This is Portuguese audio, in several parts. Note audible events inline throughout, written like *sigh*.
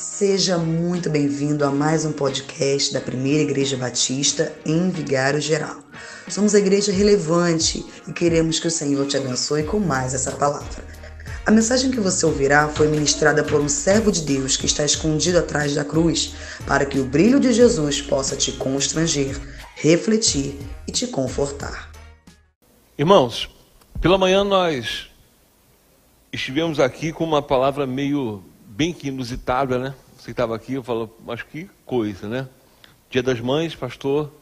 Seja muito bem-vindo a mais um podcast da Primeira Igreja Batista em Vigário Geral. Somos a igreja relevante e queremos que o Senhor te abençoe com mais essa palavra. A mensagem que você ouvirá foi ministrada por um servo de Deus que está escondido atrás da cruz, para que o brilho de Jesus possa te constranger, refletir e te confortar. Irmãos, pela manhã nós estivemos aqui com uma palavra meio bem que inusitada, né? Você estava aqui, eu falo, mas que coisa, né? Dia das Mães, pastor,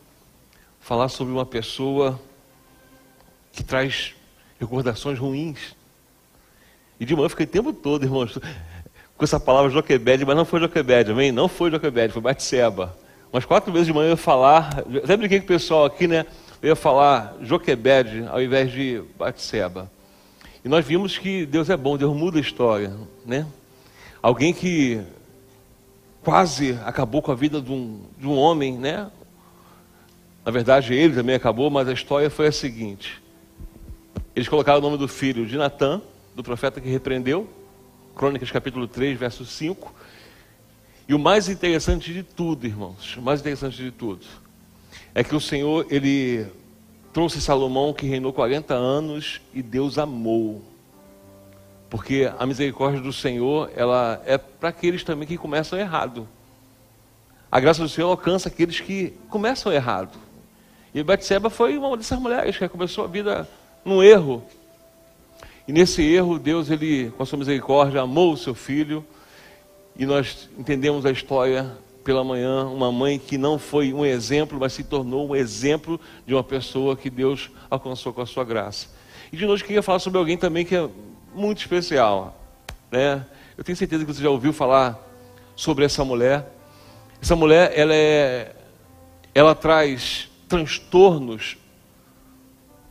falar sobre uma pessoa que traz recordações ruins. E de manhã eu fiquei o tempo todo, irmãos, com essa palavra Joquebede, mas não foi Joquebede, amém? Não foi Joquebede, foi Batseba. Umas quatro vezes de manhã eu ia falar, até brinquei com o pessoal aqui, né? Eu ia falar Joquebede ao invés de Batseba. E nós vimos que Deus é bom, Deus muda a história, né? Alguém que quase acabou com a vida de um, de um homem, né? Na verdade, ele também acabou, mas a história foi a seguinte: eles colocaram o nome do filho de Natã, do profeta que repreendeu, Crônicas capítulo 3, verso 5. E o mais interessante de tudo, irmãos, o mais interessante de tudo, é que o Senhor, ele trouxe Salomão que reinou 40 anos e Deus amou. Porque a misericórdia do Senhor, ela é para aqueles também que começam errado. A graça do Senhor alcança aqueles que começam errado. E Batseba foi uma dessas mulheres que começou a vida num erro. E nesse erro, Deus, ele, com a sua misericórdia, amou o seu filho. E nós entendemos a história pela manhã, uma mãe que não foi um exemplo, mas se tornou um exemplo de uma pessoa que Deus alcançou com a sua graça. E de noite eu queria falar sobre alguém também que é muito especial. Né? Eu tenho certeza que você já ouviu falar sobre essa mulher. Essa mulher, ela, é, ela traz transtornos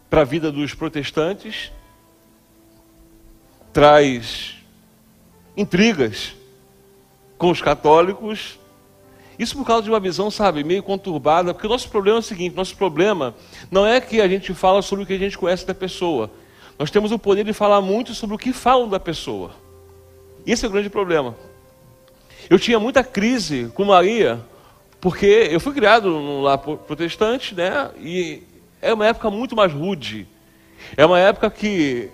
para a vida dos protestantes, traz intrigas com os católicos. Isso por causa de uma visão, sabe, meio conturbada, porque o nosso problema é o seguinte: nosso problema não é que a gente fala sobre o que a gente conhece da pessoa, nós temos o poder de falar muito sobre o que falam da pessoa. Esse é o grande problema. Eu tinha muita crise com Maria, porque eu fui criado num lar protestante, né? E é uma época muito mais rude. É uma época que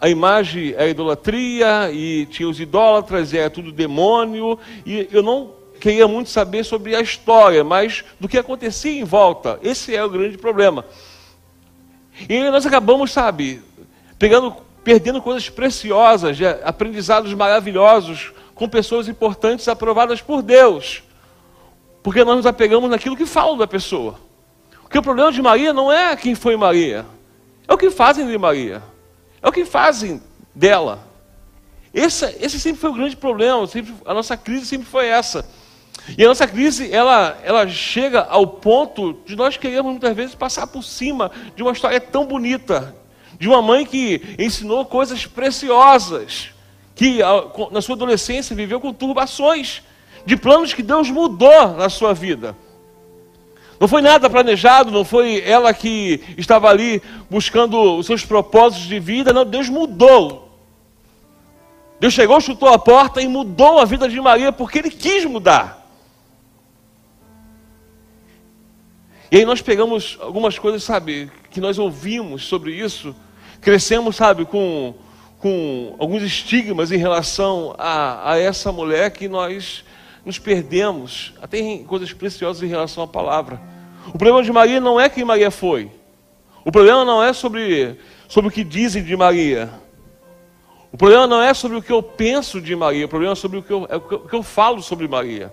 a imagem é a idolatria, e tinha os idólatras, e é tudo demônio, e eu não queria muito saber sobre a história, mas do que acontecia em volta. Esse é o grande problema. E nós acabamos, sabe, pegando, perdendo coisas preciosas, aprendizados maravilhosos com pessoas importantes aprovadas por Deus. Porque nós nos apegamos naquilo que falam da pessoa. Porque o problema de Maria não é quem foi Maria, é o que fazem de Maria, é o que fazem dela. Esse, esse sempre foi o grande problema, sempre, a nossa crise sempre foi essa. E a nossa crise, ela, ela chega ao ponto de nós queremos muitas vezes passar por cima de uma história tão bonita, de uma mãe que ensinou coisas preciosas, que na sua adolescência viveu com turbações, de planos que Deus mudou na sua vida. Não foi nada planejado, não foi ela que estava ali buscando os seus propósitos de vida, não, Deus mudou. Deus chegou, chutou a porta e mudou a vida de Maria porque Ele quis mudar. E aí nós pegamos algumas coisas, sabe, que nós ouvimos sobre isso crescemos, sabe, com, com alguns estigmas em relação a, a essa mulher que nós nos perdemos, até em coisas preciosas em relação à palavra. O problema de Maria não é quem Maria foi. O problema não é sobre, sobre o que dizem de Maria. O problema não é sobre o que eu penso de Maria. O problema é sobre o que eu, é o que eu falo sobre Maria.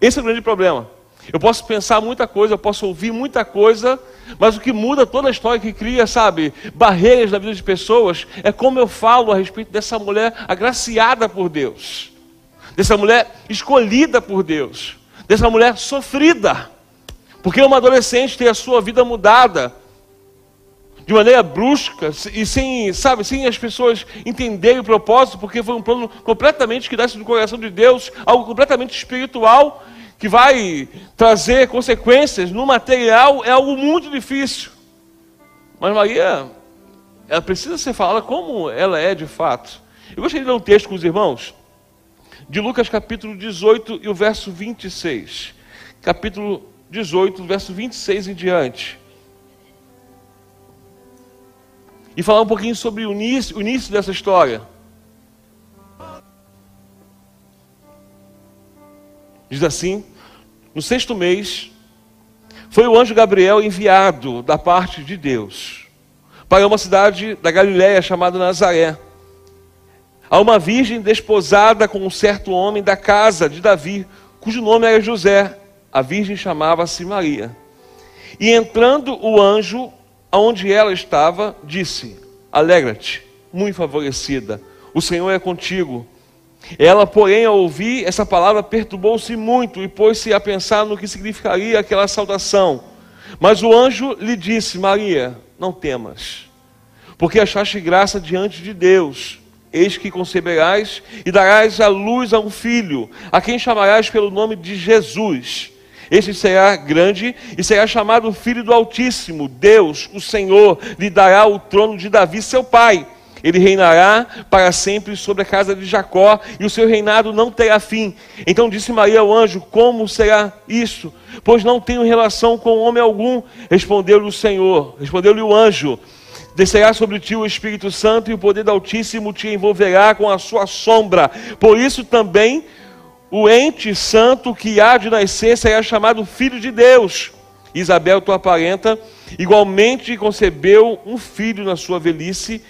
Esse é o grande problema. Eu posso pensar muita coisa, eu posso ouvir muita coisa, mas o que muda toda a história que cria, sabe, barreiras na vida de pessoas, é como eu falo a respeito dessa mulher agraciada por Deus, dessa mulher escolhida por Deus, dessa mulher sofrida, porque uma adolescente tem a sua vida mudada de maneira brusca e sem, sabe, sem as pessoas entenderem o propósito, porque foi um plano completamente que nasce do coração de Deus, algo completamente espiritual que vai trazer consequências no material é algo muito difícil. Mas Maria, ela precisa ser falada como ela é de fato. Eu gostaria de ler um texto com os irmãos, de Lucas capítulo 18 e o verso 26. Capítulo 18, verso 26 em diante. E falar um pouquinho sobre o início, o início dessa história. Diz assim: no sexto mês, foi o anjo Gabriel enviado da parte de Deus para uma cidade da Galiléia chamada Nazaré, a uma virgem desposada com um certo homem da casa de Davi, cujo nome era José. A virgem chamava-se Maria. E entrando o anjo aonde ela estava, disse: Alegra-te, muito favorecida, o Senhor é contigo. Ela, porém, ao ouvir essa palavra, perturbou-se muito e pôs-se a pensar no que significaria aquela saudação. Mas o anjo lhe disse: Maria, não temas, porque achaste graça diante de Deus. Eis que conceberás e darás à luz a um filho, a quem chamarás pelo nome de Jesus. Este será grande e será chamado Filho do Altíssimo. Deus, o Senhor, lhe dará o trono de Davi, seu pai ele reinará para sempre sobre a casa de Jacó, e o seu reinado não terá fim. Então disse Maria ao anjo: Como será isso? Pois não tenho relação com homem algum. Respondeu-lhe o Senhor, respondeu-lhe o anjo: Descerá sobre ti o Espírito Santo, e o poder do Altíssimo te envolverá com a sua sombra. Por isso também o ente santo que há de nascer será chamado Filho de Deus. Isabel, tua parenta, igualmente concebeu um filho na sua velhice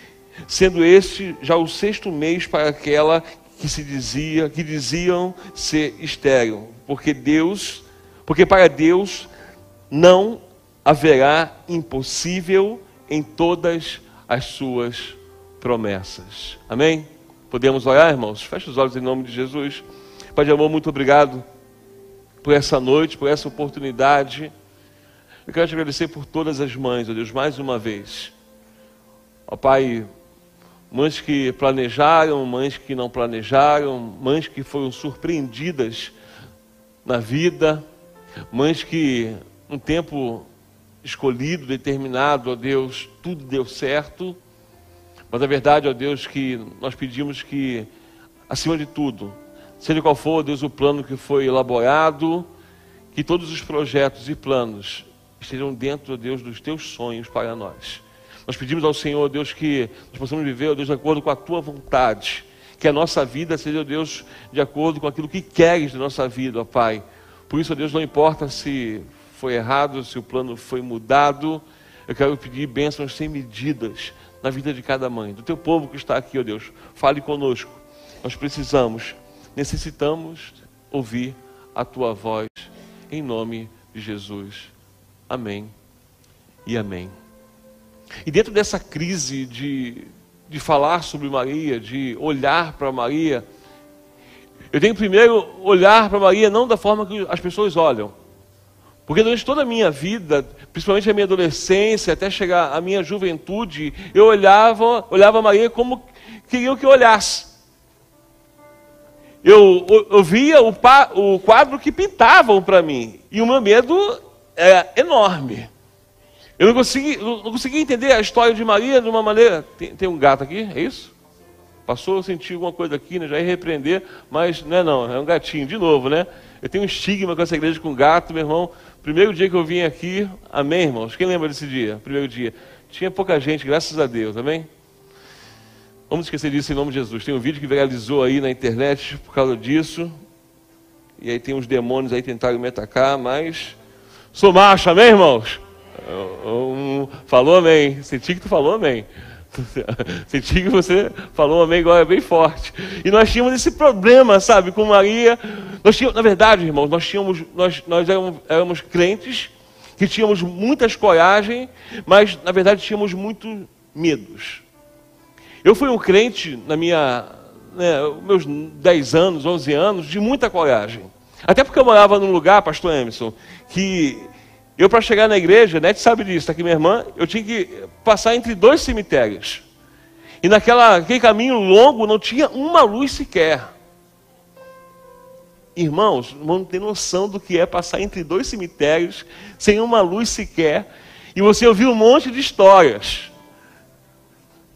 sendo este já o sexto mês para aquela que se dizia, que diziam ser estéril, porque Deus, porque para Deus não haverá impossível em todas as suas promessas. Amém? Podemos orar, irmãos? Feche os olhos em nome de Jesus. Pai de amor, muito obrigado por essa noite, por essa oportunidade. Eu quero te agradecer por todas as mães, ó Deus, mais uma vez. Ó Pai, mães que planejaram, mães que não planejaram, mães que foram surpreendidas na vida, mães que um tempo escolhido, determinado, ó Deus, tudo deu certo. Mas a verdade, ó Deus, que nós pedimos que, acima de tudo, seja qual for, ó Deus, o plano que foi elaborado, que todos os projetos e planos estejam dentro, ó Deus, dos teus sonhos para nós. Nós pedimos ao Senhor, Deus, que nós possamos viver, Deus, de acordo com a tua vontade. Que a nossa vida seja, Deus, de acordo com aquilo que queres da nossa vida, ó Pai. Por isso, ó Deus, não importa se foi errado, se o plano foi mudado. Eu quero pedir bênçãos sem medidas na vida de cada mãe, do teu povo que está aqui, ó Deus. Fale conosco. Nós precisamos, necessitamos ouvir a tua voz, em nome de Jesus. Amém e amém. E dentro dessa crise de, de falar sobre Maria, de olhar para Maria, eu tenho primeiro olhar para Maria não da forma que as pessoas olham. Porque durante toda a minha vida, principalmente a minha adolescência, até chegar à minha juventude, eu olhava, olhava Maria como queriam que eu olhasse. Eu, eu, eu via o, o quadro que pintavam para mim, e o meu medo era enorme. Eu não consegui, não consegui entender a história de Maria de uma maneira. Tem, tem um gato aqui, é isso? Passou, senti alguma coisa aqui, né? já ia repreender, mas não é não, é um gatinho, de novo, né? Eu tenho um estigma com essa igreja com gato, meu irmão. Primeiro dia que eu vim aqui, amém, irmãos? Quem lembra desse dia? Primeiro dia. Tinha pouca gente, graças a Deus, amém? Vamos esquecer disso em nome de Jesus. Tem um vídeo que viralizou aí na internet por causa disso. E aí tem uns demônios aí tentaram me atacar, mas sou macho, amém, irmãos? Falou amém. Senti que tu falou amém. *laughs* Senti que você falou amém agora bem forte. E nós tínhamos esse problema, sabe, com Maria. Nós tínhamos, na verdade, irmãos, nós tínhamos, nós, nós éramos, éramos crentes que tínhamos muitas coragem, mas na verdade tínhamos muitos medos. Eu fui um crente na minha, né, meus 10 anos, 11 anos, de muita coragem. Até porque eu morava num lugar, pastor Emerson, que eu, para chegar na igreja, Nete sabe disso, está aqui minha irmã, eu tinha que passar entre dois cemitérios. E naquele caminho longo não tinha uma luz sequer. Irmãos, não tem noção do que é passar entre dois cemitérios sem uma luz sequer. E você ouviu um monte de histórias.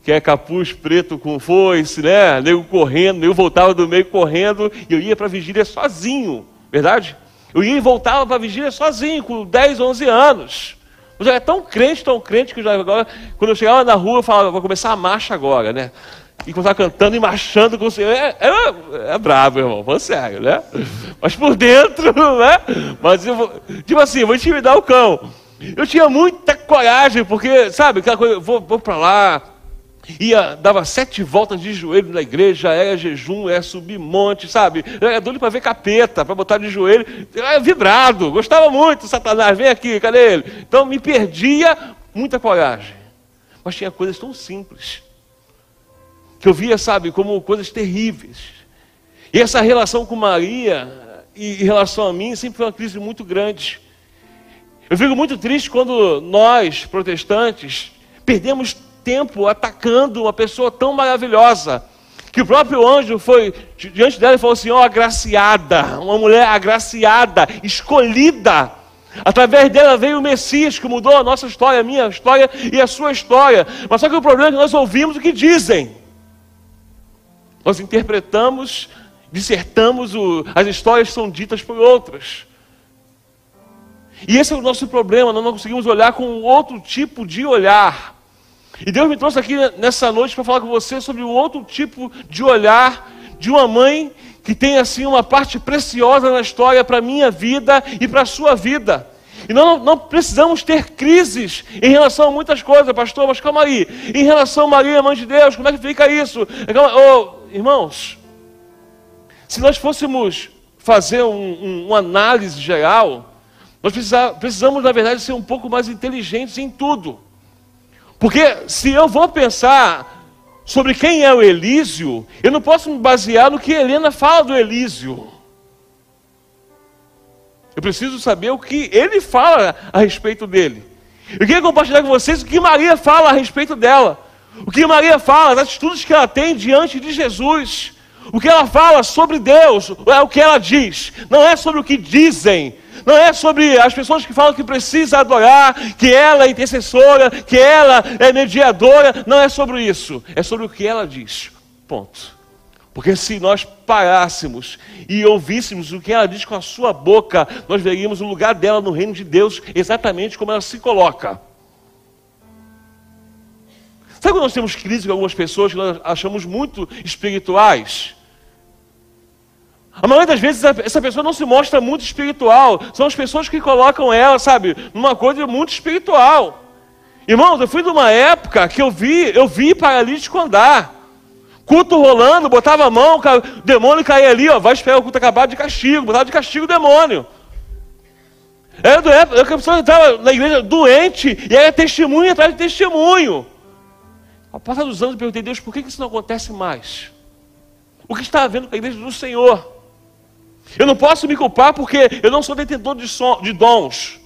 que é capuz preto com foice, né? Nego correndo, eu voltava do meio correndo e eu ia para a vigília sozinho, verdade? Eu ia e voltava para a vigília sozinho, com 10, 11 anos. Eu já era tão crente, tão crente, que eu já, agora, quando eu chegava na rua, eu falava, vou começar a marcha agora, né? E começava cantando e marchando com o Senhor. É, é, é bravo, irmão, falando sério, né? Mas por dentro, *laughs* né? Mas eu vou, tipo assim, vou intimidar o cão. Eu tinha muita coragem, porque, sabe, aquela coisa, vou, vou para lá, ia, dava sete voltas de joelho na igreja, era jejum, era subir monte, sabe? Era doido para ver capeta, para botar de joelho, era vibrado, gostava muito, Satanás, vem aqui, cadê ele? Então me perdia muita coragem. Mas tinha coisas tão simples, que eu via, sabe, como coisas terríveis. E essa relação com Maria e em relação a mim sempre foi uma crise muito grande. Eu fico muito triste quando nós, protestantes, perdemos tempo atacando uma pessoa tão maravilhosa. Que o próprio anjo foi diante dela e falou assim: ó, oh, agraciada, uma mulher agraciada, escolhida. Através dela veio o Messias que mudou a nossa história, a minha história e a sua história. Mas só que o problema é que nós ouvimos o que dizem. Nós interpretamos, dissertamos, o, as histórias são ditas por outras. E esse é o nosso problema, nós não conseguimos olhar com outro tipo de olhar. E Deus me trouxe aqui nessa noite para falar com você sobre o outro tipo de olhar de uma mãe que tem assim uma parte preciosa na história para a minha vida e para a sua vida. E não, não precisamos ter crises em relação a muitas coisas, pastor, mas calma aí. Em relação a Maria, mãe de Deus, como é que fica isso? Oh, irmãos, se nós fôssemos fazer um, um, uma análise geral, nós precisamos, na verdade, ser um pouco mais inteligentes em tudo. Porque se eu vou pensar sobre quem é o Elísio, eu não posso me basear no que Helena fala do Elísio. Eu preciso saber o que ele fala a respeito dele. Eu queria compartilhar com vocês o que Maria fala a respeito dela. O que Maria fala, as atitudes que ela tem diante de Jesus. O que ela fala sobre Deus, é o que ela diz. Não é sobre o que dizem, não é sobre as pessoas que falam que precisa adorar, que ela é intercessora, que ela é mediadora. Não é sobre isso. É sobre o que ela diz. Ponto. Porque se nós parássemos e ouvíssemos o que ela diz com a sua boca, nós veríamos o lugar dela no reino de Deus exatamente como ela se coloca. Sabe quando nós temos crise com algumas pessoas que nós achamos muito espirituais? A maioria das vezes essa pessoa não se mostra muito espiritual. São as pessoas que colocam ela, sabe, numa coisa muito espiritual. Irmãos, eu fui de uma época que eu vi, eu vi paralítico andar. Culto rolando, botava a mão, o demônio caía ali, ó, vai esperar o culto acabar de castigo, botava de castigo o demônio. Era do época, a pessoa estava na igreja doente e era testemunho atrás de testemunho. Ao passar dos anos, eu perguntei, Deus, por que isso não acontece mais? O que está havendo com a igreja do Senhor? Eu não posso me culpar porque eu não sou detentor de, som, de dons.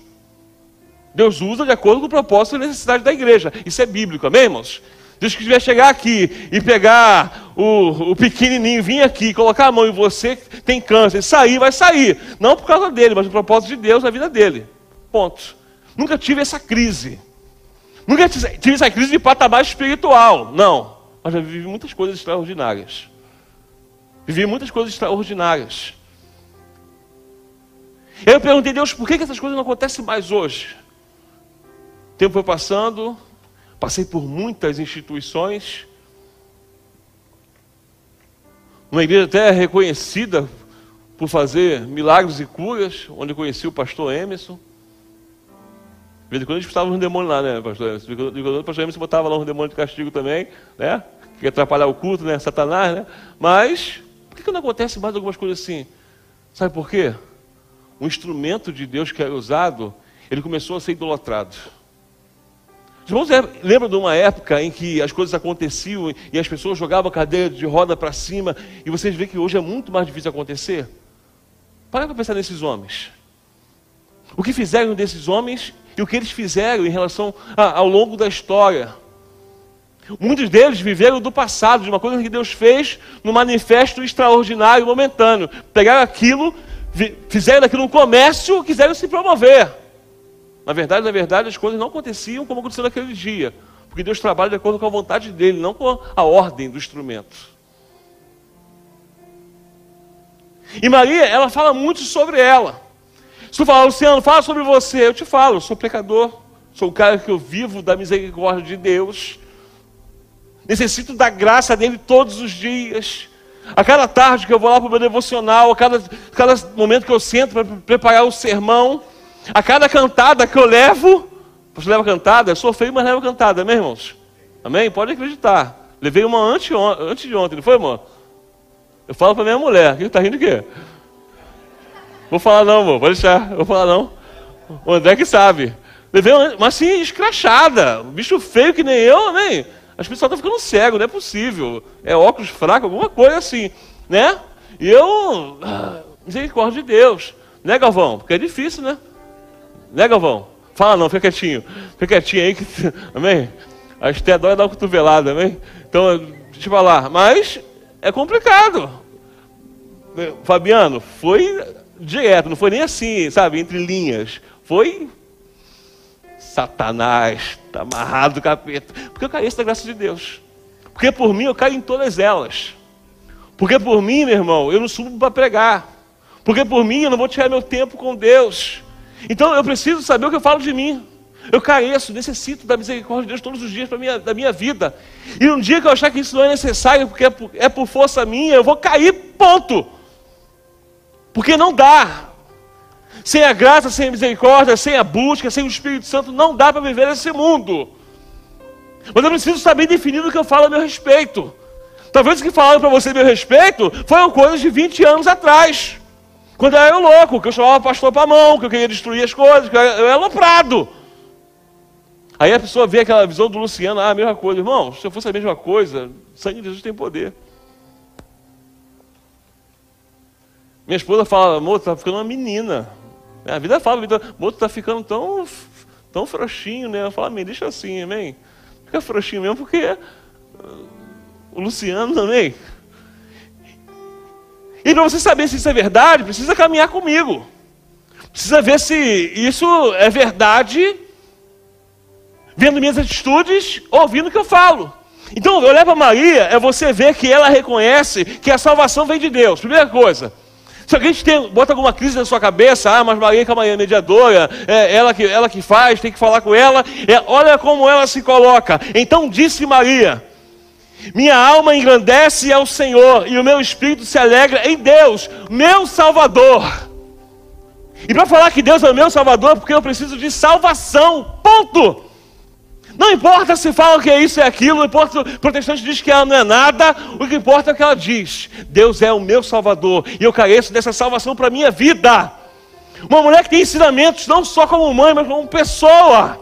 Deus usa de acordo com o propósito e necessidade da igreja. Isso é bíblico, amém, irmãos? Deus que tiver chegar aqui e pegar o, o pequenininho, vir aqui, colocar a mão em você tem câncer, sair, vai sair. Não por causa dele, mas o propósito de Deus na vida dele. Ponto. Nunca tive essa crise. Nunca tive essa crise de patamar espiritual. Não. Mas já vivi muitas coisas extraordinárias. Vivi muitas coisas extraordinárias. Eu perguntei a Deus por que, essas coisas não acontecem mais hoje. O tempo foi passando, passei por muitas instituições, uma igreja até reconhecida por fazer milagres e curas, onde eu conheci o pastor Emerson. De vez em quando a gente botava um demônio lá, né, pastor Emerson? De vez em quando o pastor Emerson botava lá um demônio de castigo também, né? Que atrapalhar o culto, né? Satanás, né? Mas, por que não acontece mais algumas coisas assim? Sabe por quê? Um instrumento de Deus que era usado, ele começou a ser idolatrado. Os irmãos lembram de uma época em que as coisas aconteciam e as pessoas jogavam a cadeira de roda para cima e vocês veem que hoje é muito mais difícil acontecer? Para para pensar nesses homens. O que fizeram desses homens e o que eles fizeram em relação a, ao longo da história. Muitos deles viveram do passado, de uma coisa que Deus fez no manifesto extraordinário, momentâneo. Pegaram aquilo fizeram daquilo um comércio, quiseram se promover. Na verdade, na verdade, as coisas não aconteciam como aconteceu naquele dia. Porque Deus trabalha de acordo com a vontade dele, não com a ordem do instrumento. E Maria, ela fala muito sobre ela. Se tu falar, Luciano, fala sobre você, eu te falo, eu sou pecador, sou o cara que eu vivo da misericórdia de Deus. Necessito da graça dele todos os dias. A cada tarde que eu vou lá para o meu devocional, a cada, cada momento que eu sento para preparar o sermão, a cada cantada que eu levo, você leva cantada? Eu sou feio, mas levo cantada, amém, irmãos? Amém? Pode acreditar. Levei uma antes, antes de ontem, não foi, amor? Eu falo para minha mulher, que está rindo o quê? Vou falar não, amor, pode deixar, vou falar não. O André que sabe. Levei uma, mas assim, escrachada, bicho feio que nem eu, amém? As pessoas estão ficando cego, não é possível. É óculos fraco, alguma coisa assim, né? E eu, ah, misericórdia de Deus. Né, Galvão? Porque é difícil, né? Né, Galvão? Fala não, fica quietinho. Fica quietinho aí, que, *laughs* amém? A Esté dói dar uma cotovelada, amém? Então, deixa eu falar. Mas é complicado. Fabiano, foi direto, não foi nem assim, sabe, entre linhas. Foi Satanás, está amarrado do capeta. Porque eu caí da graça de Deus. Porque por mim eu caio em todas elas. Porque por mim, meu irmão, eu não subo para pregar. Porque por mim eu não vou tirar meu tempo com Deus. Então eu preciso saber o que eu falo de mim. Eu careço, necessito da misericórdia de Deus todos os dias minha, da minha vida. E um dia que eu achar que isso não é necessário, porque é por, é por força minha, eu vou cair, ponto. Porque não dá. Sem a graça, sem a misericórdia, sem a busca, sem o Espírito Santo, não dá para viver nesse mundo. Mas eu preciso estar bem definido o que eu falo a meu respeito. Talvez o que falaram para você a meu respeito foram coisas de 20 anos atrás. Quando eu era louco, que eu chamava pastor para a mão, que eu queria destruir as coisas, que eu era aloprado. Aí a pessoa vê aquela visão do Luciano, ah, a mesma coisa. Irmão, se eu fosse a mesma coisa, o sangue de Jesus tem poder. Minha esposa fala, amor, tá ficando uma menina. É, a vida fala, vida, o outro está ficando tão, tão frouxinho, né? Eu falo, amém, deixa assim, amém. Fica frouxinho mesmo, porque uh, o Luciano também. E para você saber se isso é verdade, precisa caminhar comigo. Precisa ver se isso é verdade, vendo minhas atitudes, ouvindo o que eu falo. Então, olhar para Maria é você ver que ela reconhece que a salvação vem de Deus. Primeira coisa. Se alguém tem, bota alguma crise na sua cabeça, ah, mas Maria que é mediadora, é ela que, ela que faz, tem que falar com ela, é, olha como ela se coloca. Então disse Maria: Minha alma engrandece ao Senhor, e o meu espírito se alegra em Deus, meu Salvador. E para falar que Deus é o meu Salvador, porque eu preciso de salvação, ponto. Não importa se falam que é isso e é aquilo, não importa se o protestante diz que ela não é nada, o que importa é o que ela diz. Deus é o meu Salvador e eu careço dessa salvação para a minha vida. Uma mulher que tem ensinamentos não só como mãe, mas como pessoa.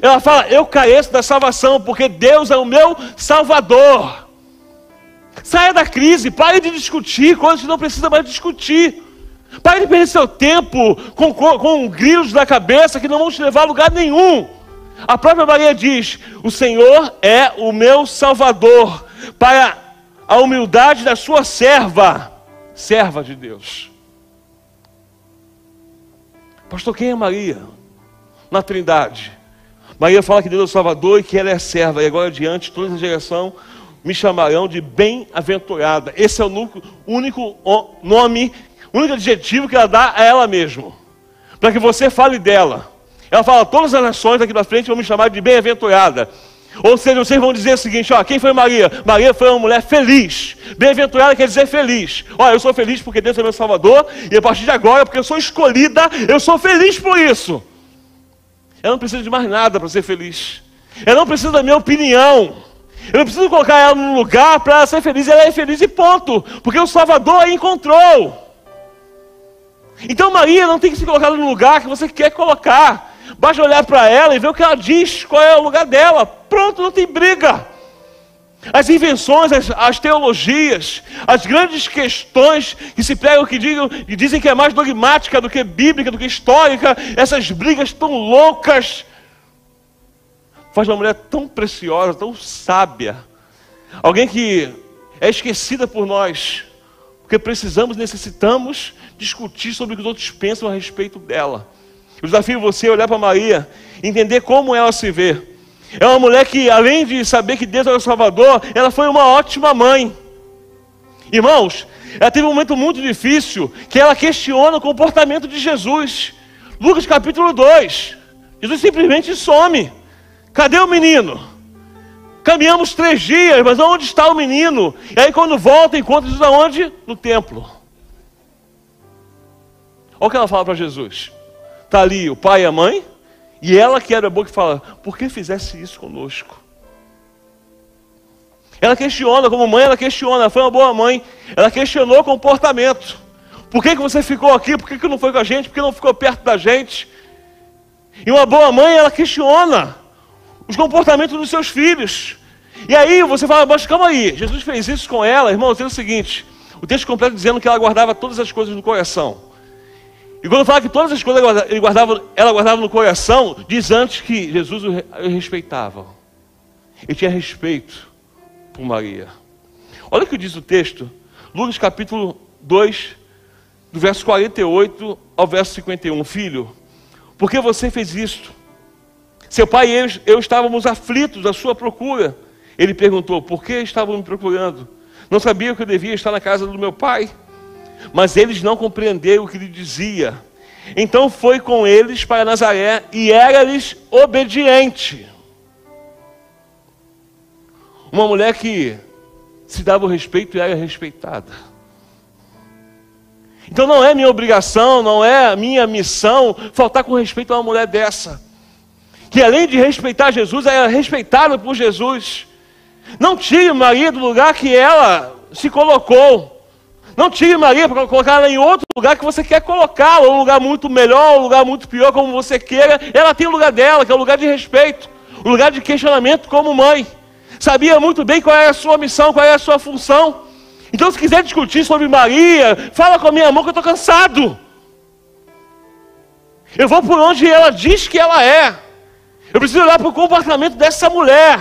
Ela fala: Eu careço da salvação porque Deus é o meu Salvador. Saia da crise, pare de discutir coisas que não precisa mais discutir. Pare de perder seu tempo com, com, com grilos na cabeça que não vão te levar a lugar nenhum. A própria Maria diz: O Senhor é o meu Salvador, para a humildade da sua serva, serva de Deus. Pastor, quem é Maria? Na Trindade. Maria fala que Deus é o Salvador e que ela é serva, e agora adiante, toda a geração me chamarão de bem-aventurada. Esse é o único nome, único adjetivo que ela dá a ela mesma, para que você fale dela. Ela fala: todas as nações daqui para frente vão me chamar de bem-aventurada. Ou seja, vocês vão dizer o seguinte: ó, quem foi Maria? Maria foi uma mulher feliz. Bem-aventurada quer dizer feliz. Ó, eu sou feliz porque Deus é meu Salvador, e a partir de agora, porque eu sou escolhida, eu sou feliz por isso. Ela não precisa de mais nada para ser feliz. Ela não precisa da minha opinião. Eu não preciso colocar ela num lugar para ela ser feliz. Ela é feliz e ponto. Porque o Salvador a encontrou. Então Maria não tem que se colocar no lugar que você quer colocar. Basta olhar para ela e ver o que ela diz, qual é o lugar dela. Pronto, não tem briga. As invenções, as, as, teologias, as grandes questões que se pregam, que, digam, dizem que é mais dogmática do que bíblica, do que histórica, essas brigas tão loucas, faz uma mulher tão preciosa, tão sábia, alguém que é esquecida por nós, porque precisamos, necessitamos discutir sobre o que os outros pensam a respeito dela. Eu desafio você a olhar para Maria, entender como ela se vê. É uma mulher que, além de saber que Deus é o Salvador, ela foi uma ótima mãe. Irmãos, ela teve um momento muito difícil que ela questiona o comportamento de Jesus. Lucas capítulo 2. Jesus simplesmente some. Cadê o menino? Caminhamos três dias, mas onde está o menino? E aí quando volta, encontra Jesus aonde? No templo. Olha o que ela fala para Jesus. Está ali o pai e a mãe, e ela que era boa que fala, por que fizesse isso conosco? Ela questiona, como mãe, ela questiona, ela foi uma boa mãe. Ela questionou o comportamento. Por que, que você ficou aqui? Por que, que não foi com a gente? Por que não ficou perto da gente? E uma boa mãe, ela questiona os comportamentos dos seus filhos. E aí você fala, mas calma aí, Jesus fez isso com ela, irmão, dizendo o seguinte: o texto completo dizendo que ela guardava todas as coisas no coração. E quando fala que todas as coisas ele guardava, ela guardava no coração, diz antes que Jesus o respeitava. Ele tinha respeito por Maria. Olha o que diz o texto, Lucas capítulo 2, do verso 48 ao verso 51. Filho, por que você fez isto? Seu pai e eu, eu estávamos aflitos à sua procura. Ele perguntou: Por que estavam me procurando? Não sabia que eu devia estar na casa do meu pai. Mas eles não compreenderam o que lhe dizia. Então foi com eles para Nazaré e era-lhes obediente. Uma mulher que se dava o respeito e era respeitada. Então não é minha obrigação, não é minha missão faltar com respeito a uma mulher dessa. Que além de respeitar Jesus, era respeitada por Jesus. Não tire Maria do lugar que ela se colocou. Não tire Maria para colocar ela em outro lugar que você quer colocá-la, um lugar muito melhor, um lugar muito pior, como você queira. Ela tem o lugar dela, que é o lugar de respeito, o lugar de questionamento como mãe sabia muito bem qual era a sua missão, qual era a sua função. Então, se quiser discutir sobre Maria, fala com a minha mão que eu estou cansado. Eu vou por onde ela diz que ela é. Eu preciso olhar para o comportamento dessa mulher,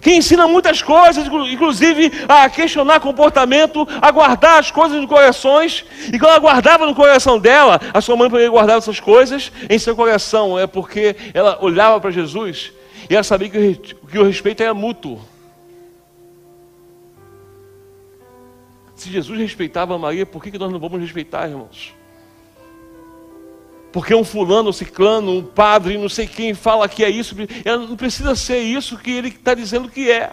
que ensina muitas coisas, inclusive a questionar comportamento, a guardar as coisas no corações. E quando ela guardava no coração dela, a sua mãe poderia guardar essas coisas em seu coração, é porque ela olhava para Jesus e ela sabia que o, respeito era mútuo. Se Jesus respeitava Maria, por que nós não vamos respeitar, irmãos? Porque um fulano, um ciclano, um padre, não sei quem fala que é isso, ela não precisa ser isso que ele está dizendo que é.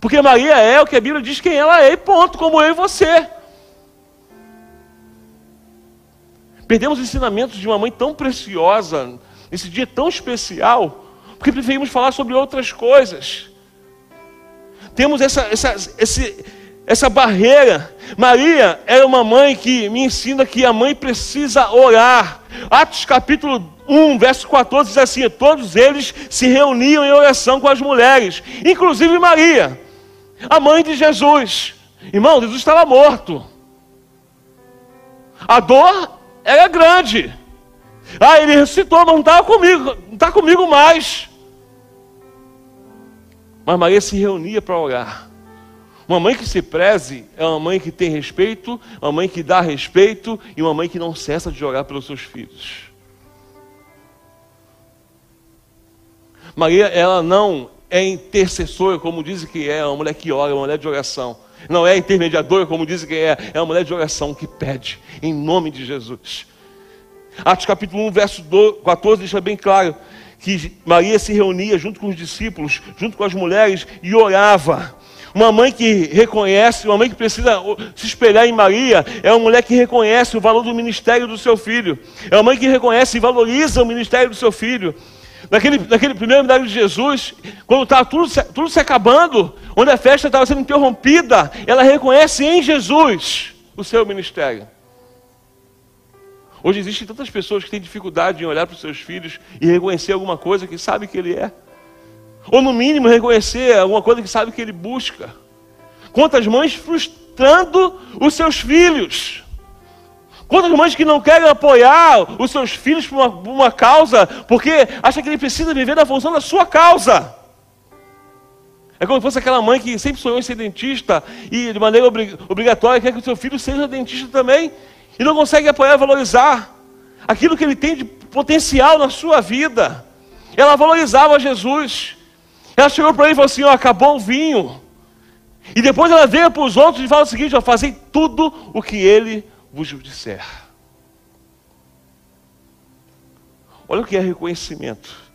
Porque Maria é o que a Bíblia diz quem ela é, e ponto, como eu e você. Perdemos ensinamentos de uma mãe tão preciosa, nesse dia tão especial, porque preferimos falar sobre outras coisas. Temos essa, essa, esse, essa barreira. Maria é uma mãe que me ensina que a mãe precisa orar. Atos capítulo 1, verso 14 diz assim: Todos eles se reuniam em oração com as mulheres, inclusive Maria, a mãe de Jesus. Irmão, Jesus estava morto. A dor era grande. Ah, ele ressuscitou, mas não estava comigo, não está comigo mais. Mas Maria se reunia para orar. Uma mãe que se preze é uma mãe que tem respeito, uma mãe que dá respeito e uma mãe que não cessa de orar pelos seus filhos. Maria, ela não é intercessora, como dizem que é, é uma mulher que ora, é uma mulher de oração. Não é intermediadora, como dizem que é, é uma mulher de oração que pede, em nome de Jesus. Atos capítulo 1, verso 14 deixa bem claro que Maria se reunia junto com os discípulos, junto com as mulheres e orava. Uma mãe que reconhece, uma mãe que precisa se espelhar em Maria, é uma mulher que reconhece o valor do ministério do seu filho. É uma mãe que reconhece e valoriza o ministério do seu filho. Naquele, naquele primeiro milagre de Jesus, quando estava tudo, tudo se acabando, onde a festa estava sendo interrompida, ela reconhece em Jesus o seu ministério. Hoje existem tantas pessoas que têm dificuldade em olhar para os seus filhos e reconhecer alguma coisa que sabe que ele é. Ou no mínimo reconhecer alguma coisa que sabe que ele busca. Quantas mães frustrando os seus filhos. Quantas mães que não querem apoiar os seus filhos por uma, por uma causa, porque acha que ele precisa viver na função da sua causa. É como se fosse aquela mãe que sempre sonhou em ser dentista e de maneira obrigatória quer que o seu filho seja dentista também e não consegue apoiar e valorizar aquilo que ele tem de potencial na sua vida. Ela valorizava Jesus. Ela chegou para ele e falou assim: ó, acabou o vinho. E depois ela veio para os outros e fala o seguinte: ó, fazei tudo o que ele vos disser. Olha o que é reconhecimento.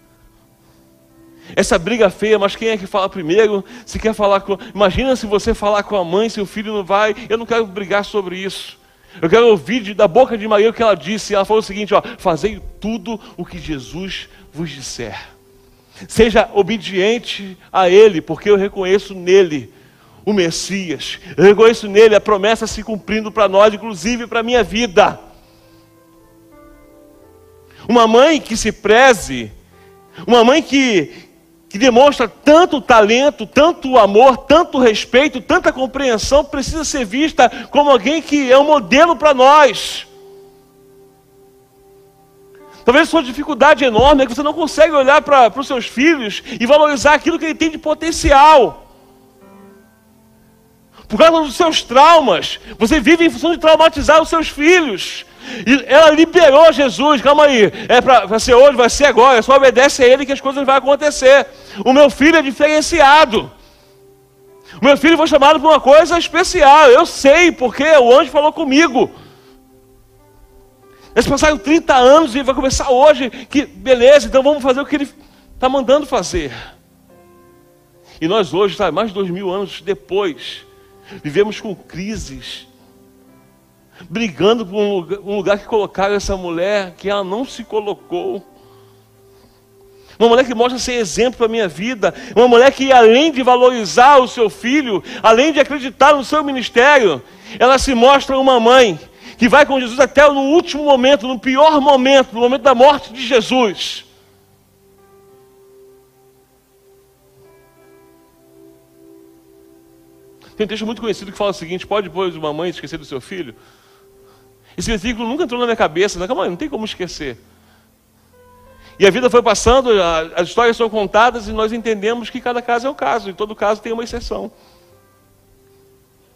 Essa briga feia, mas quem é que fala primeiro? Se quer falar com. Imagina se você falar com a mãe, se o filho não vai. Eu não quero brigar sobre isso. Eu quero ouvir da boca de Maria o que ela disse. Ela falou o seguinte: ó, fazei tudo o que Jesus vos disser. Seja obediente a Ele, porque eu reconheço nele o Messias. Eu reconheço nele a promessa se cumprindo para nós, inclusive para a minha vida. Uma mãe que se preze, uma mãe que, que demonstra tanto talento, tanto amor, tanto respeito, tanta compreensão, precisa ser vista como alguém que é um modelo para nós. Talvez sua dificuldade enorme é que você não consegue olhar para os seus filhos e valorizar aquilo que ele tem de potencial. Por causa dos seus traumas, você vive em função de traumatizar os seus filhos. E ela liberou Jesus, calma aí, é para ser hoje, vai ser agora, só obedece a ele que as coisas vão acontecer. O meu filho é diferenciado. O meu filho foi chamado por uma coisa especial, eu sei, porque o anjo falou comigo. Eles passaram 30 anos e vai começar hoje, que beleza, então vamos fazer o que ele está mandando fazer. E nós hoje, sabe, mais de dois mil anos depois, vivemos com crises, brigando por um lugar, um lugar que colocaram essa mulher que ela não se colocou. Uma mulher que mostra ser exemplo para a minha vida. Uma mulher que, além de valorizar o seu filho, além de acreditar no seu ministério, ela se mostra uma mãe que vai com Jesus até no último momento, no pior momento, no momento da morte de Jesus. Tem um texto muito conhecido que fala o seguinte: pode, pois, uma mãe esquecer do seu filho? Esse versículo nunca entrou na minha cabeça, calma, não tem como esquecer. E a vida foi passando, as histórias são contadas e nós entendemos que cada caso é um caso, e todo caso tem uma exceção.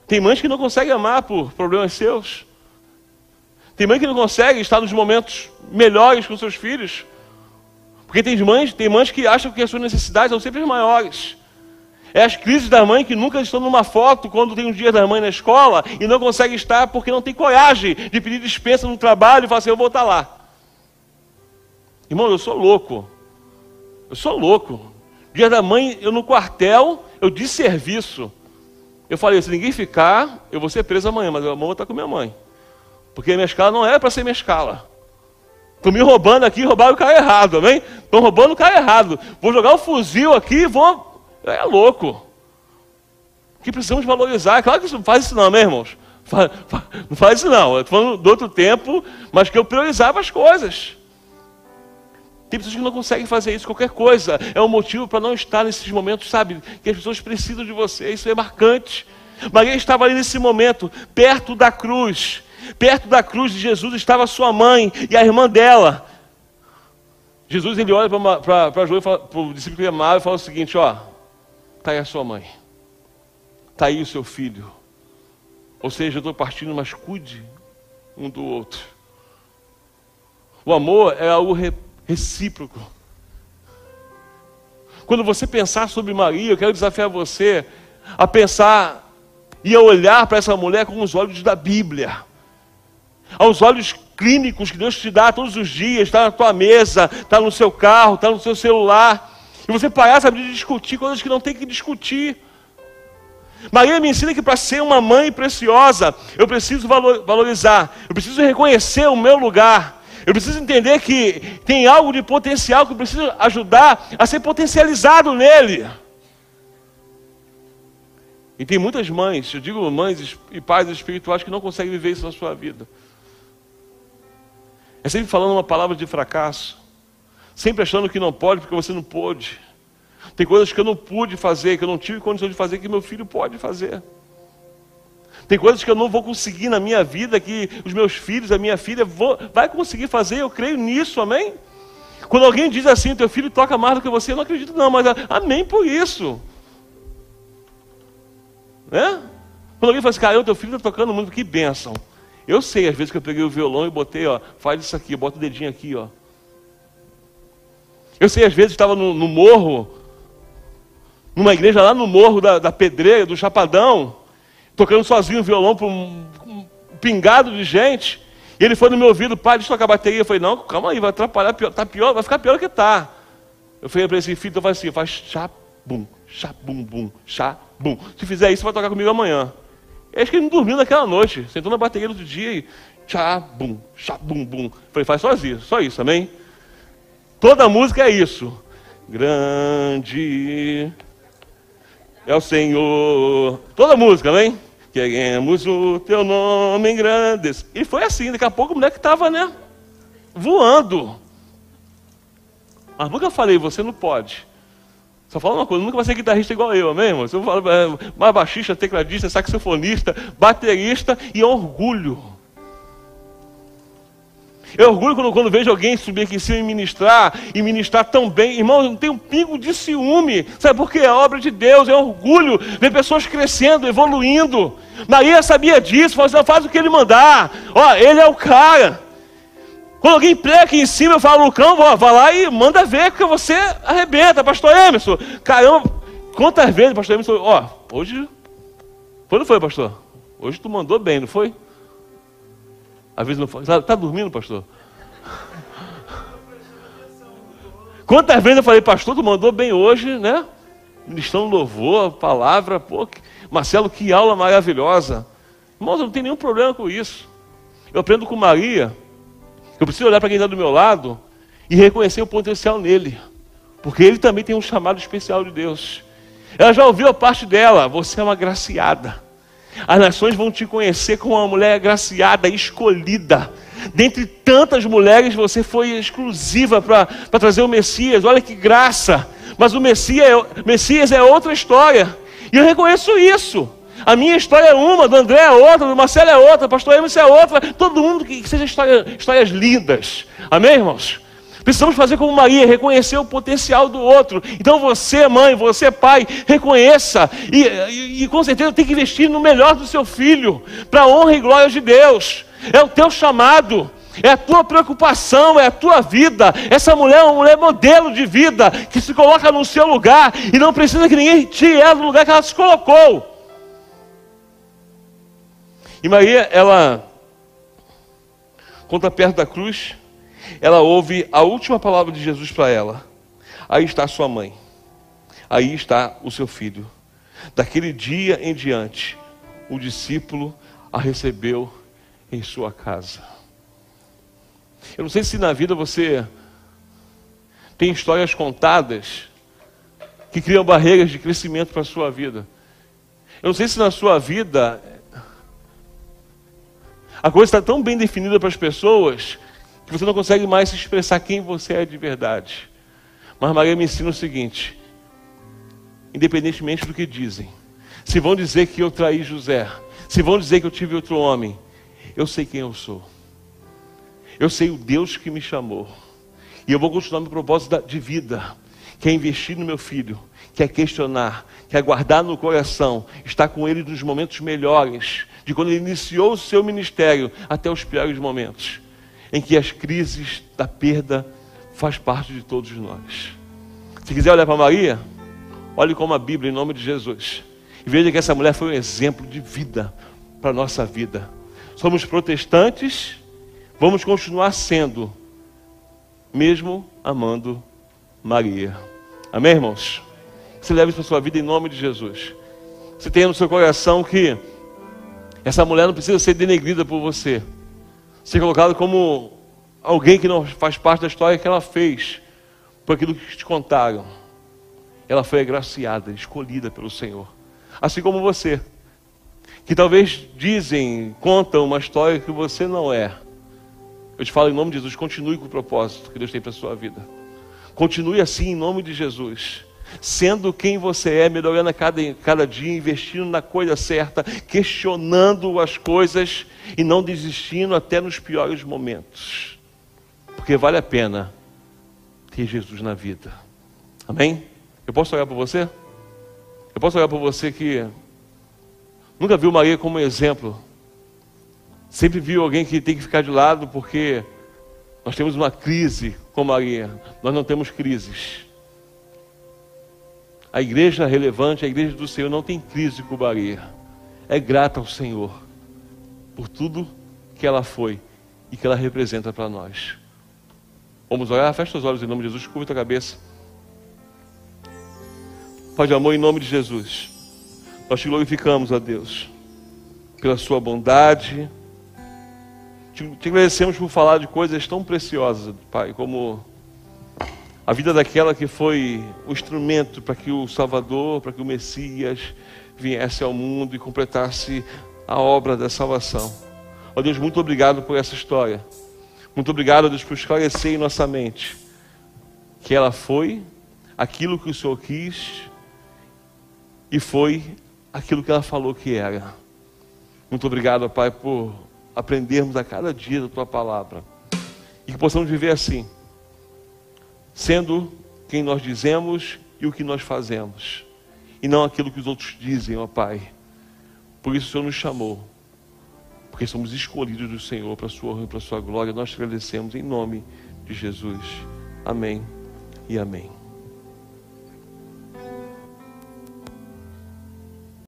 Tem mães que não conseguem amar por problemas seus. Tem mãe que não consegue estar nos momentos melhores com seus filhos. Porque tem mães, tem mães que acham que as suas necessidades são sempre as maiores. É as crises da mãe que nunca estão numa foto quando tem um dia da mãe na escola e não consegue estar porque não tem coragem de pedir dispensa no trabalho e falar assim, eu vou estar lá. Irmão, eu sou louco. Eu sou louco. Dia da mãe, eu no quartel, eu de serviço. Eu falei, se ninguém ficar, eu vou ser preso amanhã, mas eu vou estar com minha mãe. Porque minha escala não é para ser minha escala. Estão me roubando aqui, roubaram o cara errado, amém? Estão roubando o cara errado. Vou jogar o fuzil aqui e vou é louco. Que precisamos valorizar. Claro que isso não faz isso não, meus irmãos. Não faz isso não. Estou falando do outro tempo, mas que eu priorizava as coisas. Tem pessoas que não conseguem fazer isso, qualquer coisa. É um motivo para não estar nesses momentos, sabe? Que as pessoas precisam de você. Isso é marcante. Maria estava ali nesse momento, perto da cruz. Perto da cruz de Jesus estava sua mãe e a irmã dela. Jesus ele olha para João, para o discípulo amava e fala o seguinte: ó, Está aí a sua mãe. Está aí o seu filho. Ou seja, eu estou partindo, mas cuide um do outro. O amor é algo recíproco. Quando você pensar sobre Maria, eu quero desafiar você a pensar e a olhar para essa mulher com os olhos da Bíblia. Aos olhos clínicos que Deus te dá todos os dias, está na tua mesa, está no seu carro, está no seu celular. E você parar, sabe, de discutir coisas que não tem que discutir. Maria me ensina que para ser uma mãe preciosa, eu preciso valorizar, eu preciso reconhecer o meu lugar, eu preciso entender que tem algo de potencial que eu preciso ajudar a ser potencializado nele. E tem muitas mães, eu digo mães e pais espirituais que não conseguem viver isso na sua vida. É sempre falando uma palavra de fracasso sempre achando que não pode porque você não pôde. Tem coisas que eu não pude fazer, que eu não tive condição de fazer, que meu filho pode fazer. Tem coisas que eu não vou conseguir na minha vida, que os meus filhos, a minha filha, vai conseguir fazer, eu creio nisso, amém? Quando alguém diz assim, teu filho toca mais do que você, eu não acredito não, mas amém por isso. Né? Quando alguém fala assim, cara, teu filho está tocando muito, que bênção. Eu sei, às vezes que eu peguei o violão e botei, ó, faz isso aqui, bota o dedinho aqui, ó. Eu sei, às vezes estava no, no, morro, numa igreja lá no morro da, da Pedreira, do Chapadão, tocando sozinho violão para um, um, pingado de gente. E ele foi no meu ouvido, pai, deixa eu tocar a bateria. Eu falei, não, calma aí, vai atrapalhar, pior, tá pior, vai ficar pior que tá. Eu falei para esse filho, eu falei assim, faz chá, bum, chá, bum, bum, chá, bum. Se fizer isso, vai tocar comigo amanhã. Eu acho que ele não dormiu naquela noite, sentou na bateria do dia e chá, bum, chá, bum, bum. Falei, faz isso, só isso, amém? Toda música é isso. Grande é o Senhor. Toda música, amém? Queremos o teu nome grandes. E foi assim, daqui a pouco o moleque estava, né? Voando. Mas nunca falei, você não pode. Só fala uma coisa, nunca vai ser guitarrista igual eu, amém, irmão? Você fala, é, baixista, tecladista, saxofonista, baterista e orgulho. Eu orgulho quando, quando vejo alguém subir aqui em cima e ministrar, e ministrar tão bem. Irmão, não tem um pingo de ciúme. Sabe por quê? É obra de Deus, é orgulho ver pessoas crescendo, evoluindo. Maria sabia disso, falou assim, faz o que ele mandar. Ó, ele é o cara. Quando alguém prega aqui em cima, eu falo, Lucão, vai lá e manda ver, porque você arrebenta, pastor Emerson. Caramba, quantas vezes, pastor Emerson, ó, hoje. Foi não foi, pastor? Hoje tu mandou bem, não foi? Às vezes não foi. Está tá dormindo, pastor? Quantas vezes eu falei, pastor, tu mandou bem hoje, né? Ministrando louvor, palavra, pô, Marcelo, que aula maravilhosa. Irmãos, eu não tenho nenhum problema com isso. Eu aprendo com Maria. Eu preciso olhar para quem está do meu lado e reconhecer o potencial nele. Porque ele também tem um chamado especial de Deus. Ela já ouviu a parte dela, você é uma graciada. As nações vão te conhecer como uma mulher agraciada, escolhida. Dentre tantas mulheres, você foi exclusiva para trazer o Messias. Olha que graça! Mas o Messias, é, Messias é outra história. E eu reconheço isso. A minha história é uma, do André é outra, do Marcelo é outra, do pastor Emerson é outra. Todo mundo que, seja história, histórias lindas. Amém, irmãos? Precisamos fazer como Maria, reconhecer o potencial do outro. Então você, mãe, você, pai, reconheça e, e, e com certeza tem que investir no melhor do seu filho, para a honra e glória de Deus. É o teu chamado. É a tua preocupação, é a tua vida. Essa mulher é uma mulher modelo de vida, que se coloca no seu lugar e não precisa que ninguém tire ela do lugar que ela se colocou. E Maria, ela, quando está perto da cruz, ela ouve a última palavra de Jesus para ela. Aí está sua mãe. Aí está o seu filho. Daquele dia em diante, o discípulo a recebeu em sua casa. Eu não sei se na vida você tem histórias contadas que criam barreiras de crescimento para a sua vida. Eu não sei se na sua vida a coisa está tão bem definida para as pessoas que você não consegue mais se expressar quem você é de verdade. Mas Maria me ensina o seguinte: independentemente do que dizem, se vão dizer que eu traí José, se vão dizer que eu tive outro homem, eu sei quem eu sou. Eu sei o Deus que me chamou. E eu vou continuar meu propósito de vida, que é investir no meu filho, que é questionar, que é guardar no coração, estar com ele nos momentos melhores, de quando ele iniciou o seu ministério até os piores momentos em que as crises da perda faz parte de todos nós. Se quiser olhar para Maria, olhe como a Bíblia em nome de Jesus. E veja que essa mulher foi um exemplo de vida para a nossa vida. Somos protestantes, vamos continuar sendo, mesmo amando Maria. Amém, irmãos? Você leve isso para a sua vida em nome de Jesus. Você tenha no seu coração que essa mulher não precisa ser denegrida por você ser colocado como alguém que não faz parte da história que ela fez, por aquilo que te contaram. Ela foi agraciada, escolhida pelo Senhor. Assim como você, que talvez dizem, contam uma história que você não é. Eu te falo em nome de Jesus, continue com o propósito que Deus tem para a sua vida. Continue assim em nome de Jesus sendo quem você é, melhorando a cada, cada dia, investindo na coisa certa, questionando as coisas e não desistindo até nos piores momentos. Porque vale a pena ter Jesus na vida. Amém? Eu posso olhar para você? Eu posso olhar para você que nunca viu Maria como exemplo. Sempre viu alguém que tem que ficar de lado porque nós temos uma crise com Maria, nós não temos crises. A igreja relevante, a igreja do Senhor, não tem crise com Maria. É grata ao Senhor por tudo que ela foi e que ela representa para nós. Vamos orar? Fecha os olhos em nome de Jesus, curva a cabeça. Pai de amor, em nome de Jesus, nós te glorificamos, a Deus, pela Sua bondade. Te agradecemos por falar de coisas tão preciosas, Pai, como a vida daquela que foi o instrumento para que o Salvador, para que o Messias viesse ao mundo e completasse a obra da salvação. Ó Deus, muito obrigado por essa história. Muito obrigado, Deus, por esclarecer em nossa mente que ela foi aquilo que o Senhor quis e foi aquilo que ela falou que era. Muito obrigado, Pai, por aprendermos a cada dia da tua palavra e que possamos viver assim sendo quem nós dizemos e o que nós fazemos, e não aquilo que os outros dizem, ó Pai. Por isso o Senhor nos chamou, porque somos escolhidos do Senhor para a sua honra e para a sua glória. Nós te agradecemos em nome de Jesus. Amém e amém.